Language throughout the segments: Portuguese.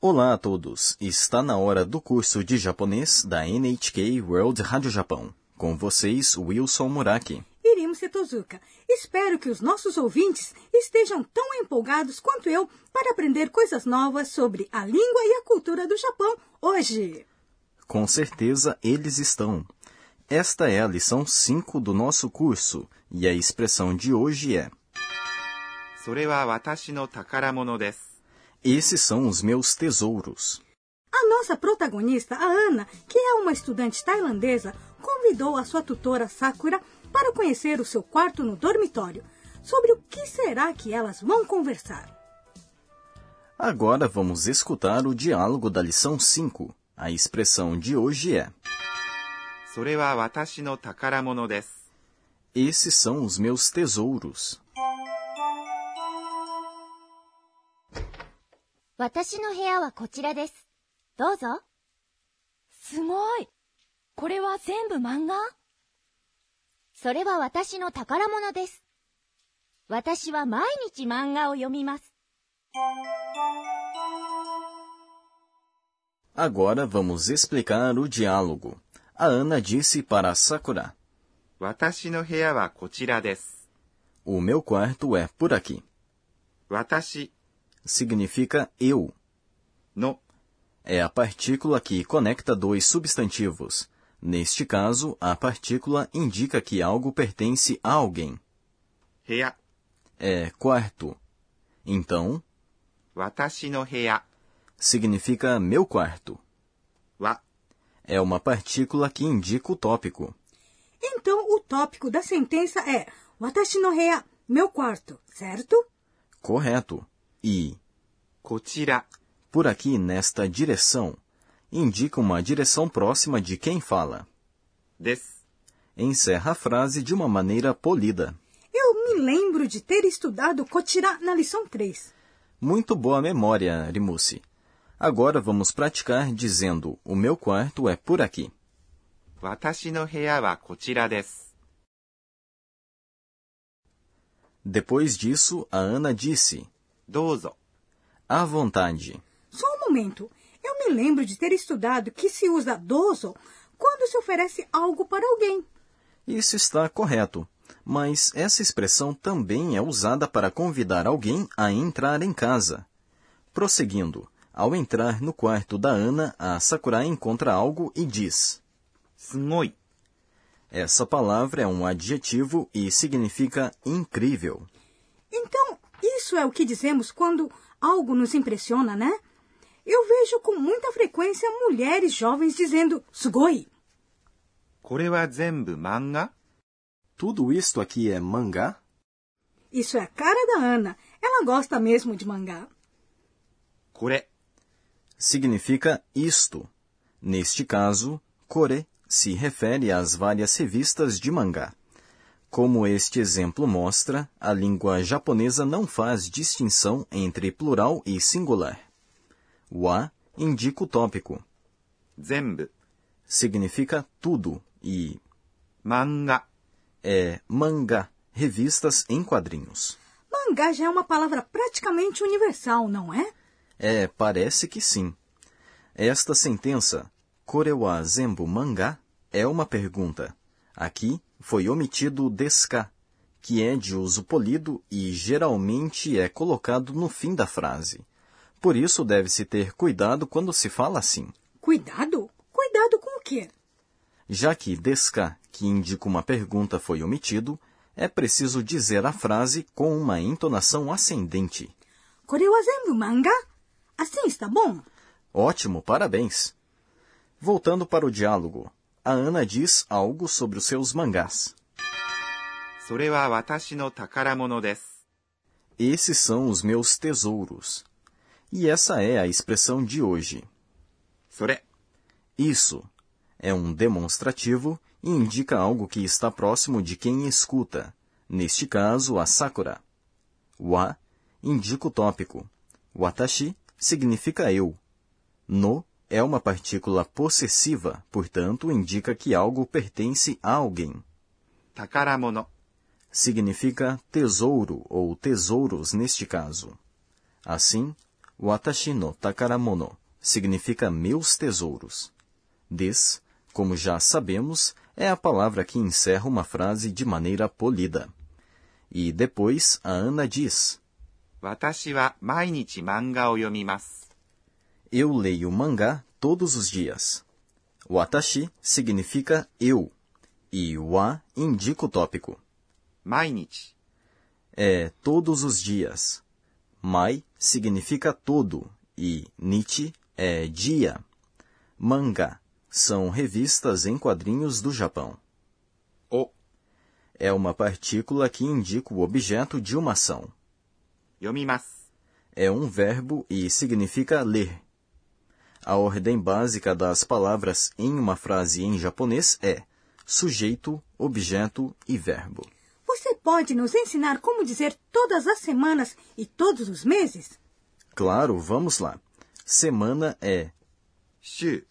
Olá a todos! Está na hora do curso de japonês da NHK World Rádio Japão. Com vocês, Wilson Muraki. Irimo Setozuka. Espero que os nossos ouvintes estejam tão empolgados quanto eu para aprender coisas novas sobre a língua e a cultura do Japão hoje. Com certeza eles estão. Esta é a lição 5 do nosso curso e a expressão de hoje é: それは私の宝物です。 esses são os meus tesouros. A nossa protagonista, a Ana, que é uma estudante tailandesa, convidou a sua tutora Sakura para conhecer o seu quarto no dormitório. Sobre o que será que elas vão conversar? Agora vamos escutar o diálogo da lição 5. A expressão de hoje é: Esses são os meus tesouros. 私の部屋はこちらです。どうぞ。すごい。これは全部漫画それは私の宝物です。私は毎日漫画を読みます。Agora vamos explicar o diálogo. A Ana disse para Sakura: 私の部屋はこちらです。O meu quarto é por aqui. 私 significa eu. No é a partícula que conecta dois substantivos. Neste caso, a partícula indica que algo pertence a alguém. Heia é quarto. Então, watashi no heia significa meu quarto. Wa é uma partícula que indica o tópico. Então, o tópico da sentença é watashi no heia, meu quarto, certo? Correto e por aqui nesta direção indica uma direção próxima de quem fala. Des. Encerra a frase de uma maneira polida. Eu me lembro de ter estudado "kotira" na lição 3. Muito boa memória, Rimusi. Agora vamos praticar dizendo: O meu quarto é por aqui. Watashi no wa. Depois disso, a Ana disse: Dozo. À vontade. Só um momento. Eu me lembro de ter estudado que se usa dozo quando se oferece algo para alguém. Isso está correto. Mas essa expressão também é usada para convidar alguém a entrar em casa. Prosseguindo, ao entrar no quarto da Ana, a Sakura encontra algo e diz: Snoi. Essa palavra é um adjetivo e significa incrível. Então isso é o que dizemos quando algo nos impressiona, né? Eu vejo com muita frequência mulheres jovens dizendo sugoi. Tudo isto aqui é mangá? Isso é a cara da Ana. Ela gosta mesmo de mangá. Kore significa isto. Neste caso, kore se refere às várias revistas de mangá. Como este exemplo mostra, a língua japonesa não faz distinção entre plural e singular. Wa indica o tópico. Zenbu significa tudo e manga é manga revistas em quadrinhos. Mangá já é uma palavra praticamente universal, não é? É, parece que sim. Esta sentença, Korewa Zenbu manga é uma pergunta. Aqui, foi omitido o deska, que é de uso polido e geralmente é colocado no fim da frase. Por isso deve-se ter cuidado quando se fala assim. Cuidado? Cuidado com o quê? Já que deska, que indica uma pergunta, foi omitido, é preciso dizer a frase com uma entonação ascendente. Manga? Assim está bom? Ótimo, parabéns! Voltando para o diálogo, a Ana diz algo sobre os seus mangás. Esses são os meus tesouros. E essa é a expressão de hoje. Sore. Isso é um demonstrativo e indica algo que está próximo de quem escuta, neste caso a Sakura. Wa indica o tópico. Watashi significa eu. No é uma partícula possessiva, portanto, indica que algo pertence a alguém. Takaramono significa tesouro ou tesouros neste caso. Assim, watashi no takaramono significa meus tesouros. Des, como já sabemos, é a palavra que encerra uma frase de maneira polida. E depois a Ana diz: Watashi wa mainichi manga o yomimasu. Eu leio mangá todos os dias. Watashi significa eu e wa indica o tópico. Mainichi é todos os dias. Mai significa todo e nichi é dia. Manga são revistas em quadrinhos do Japão. O é uma partícula que indica o objeto de uma ação. Yomimasu é um verbo e significa ler. A ordem básica das palavras em uma frase em japonês é sujeito, objeto e verbo. Você pode nos ensinar como dizer todas as semanas e todos os meses? Claro, vamos lá. Semana é shi,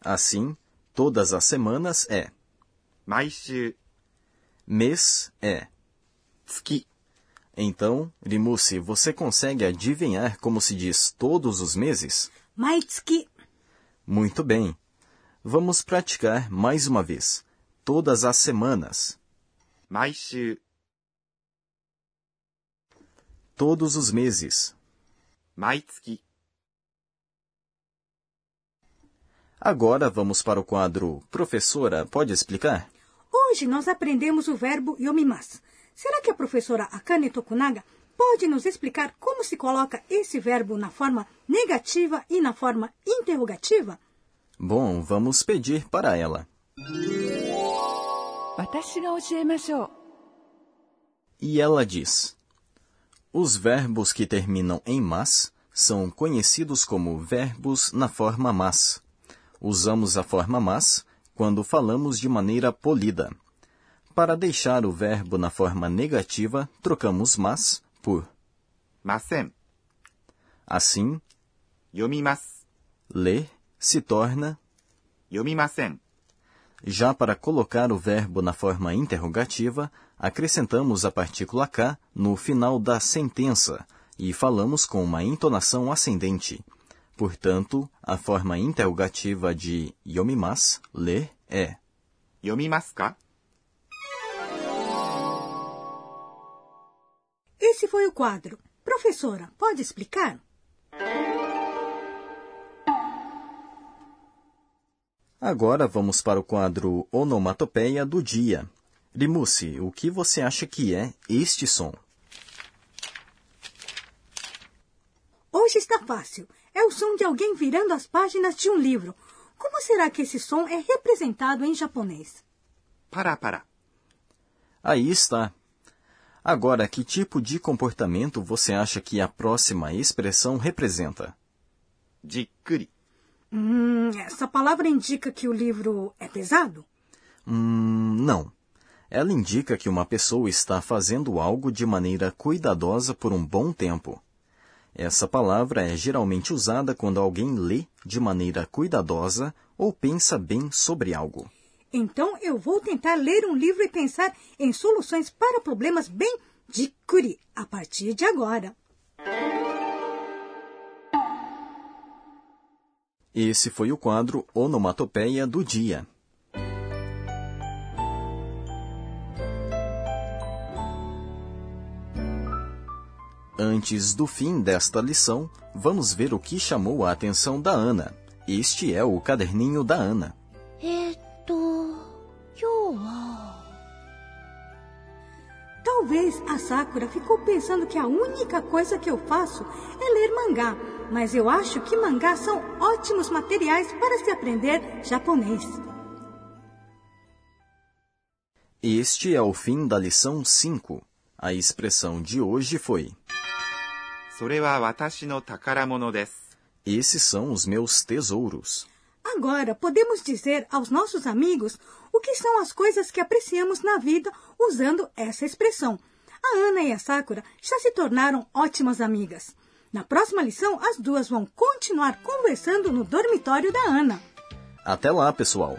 Assim, todas as semanas é maishu. Mês é tsuki. Então, Rimusi, você consegue adivinhar como se diz todos os meses? Maitsuki. Muito bem. Vamos praticar mais uma vez. Todas as semanas. Maishu. Todos os meses. Maitsuki. Agora vamos para o quadro Professora, pode explicar? Hoje nós aprendemos o verbo yomimasu. Será que a professora Akane Tokunaga pode nos explicar como se coloca esse verbo na forma negativa e na forma interrogativa? Bom, vamos pedir para ela. E ela diz: Os verbos que terminam em mas são conhecidos como verbos na forma mas. Usamos a forma mas quando falamos de maneira polida. Para deixar o verbo na forma negativa, trocamos mas por ません。 assim, 読みます。 ler se torna. 読みません。 Já para colocar o verbo na forma interrogativa, acrescentamos a partícula K no final da sentença e falamos com uma entonação ascendente. Portanto, a forma interrogativa de yomimas, ler, é 読みますか Esse foi o quadro. Professora, pode explicar? Agora vamos para o quadro Onomatopeia do Dia. Limusi, o que você acha que é este som? Hoje está fácil. É o som de alguém virando as páginas de um livro. Como será que esse som é representado em japonês? Pará, pará. Aí está. Agora, que tipo de comportamento você acha que a próxima expressão representa? Jikuri. Hum, essa palavra indica que o livro é pesado? Hum, não. Ela indica que uma pessoa está fazendo algo de maneira cuidadosa por um bom tempo. Essa palavra é geralmente usada quando alguém lê de maneira cuidadosa ou pensa bem sobre algo. Então eu vou tentar ler um livro e pensar em soluções para problemas bem de curi a partir de agora. Esse foi o quadro Onomatopeia do Dia. Antes do fim desta lição, vamos ver o que chamou a atenção da Ana. Este é o caderninho da Ana. Sakura ficou pensando que a única coisa que eu faço é ler mangá, mas eu acho que mangá são ótimos materiais para se aprender japonês. Este é o fim da lição 5. A expressão de hoje foi: Esses são os meus tesouros. Agora, podemos dizer aos nossos amigos o que são as coisas que apreciamos na vida usando essa expressão. A Ana e a Sakura já se tornaram ótimas amigas. Na próxima lição, as duas vão continuar conversando no dormitório da Ana. Até lá, pessoal!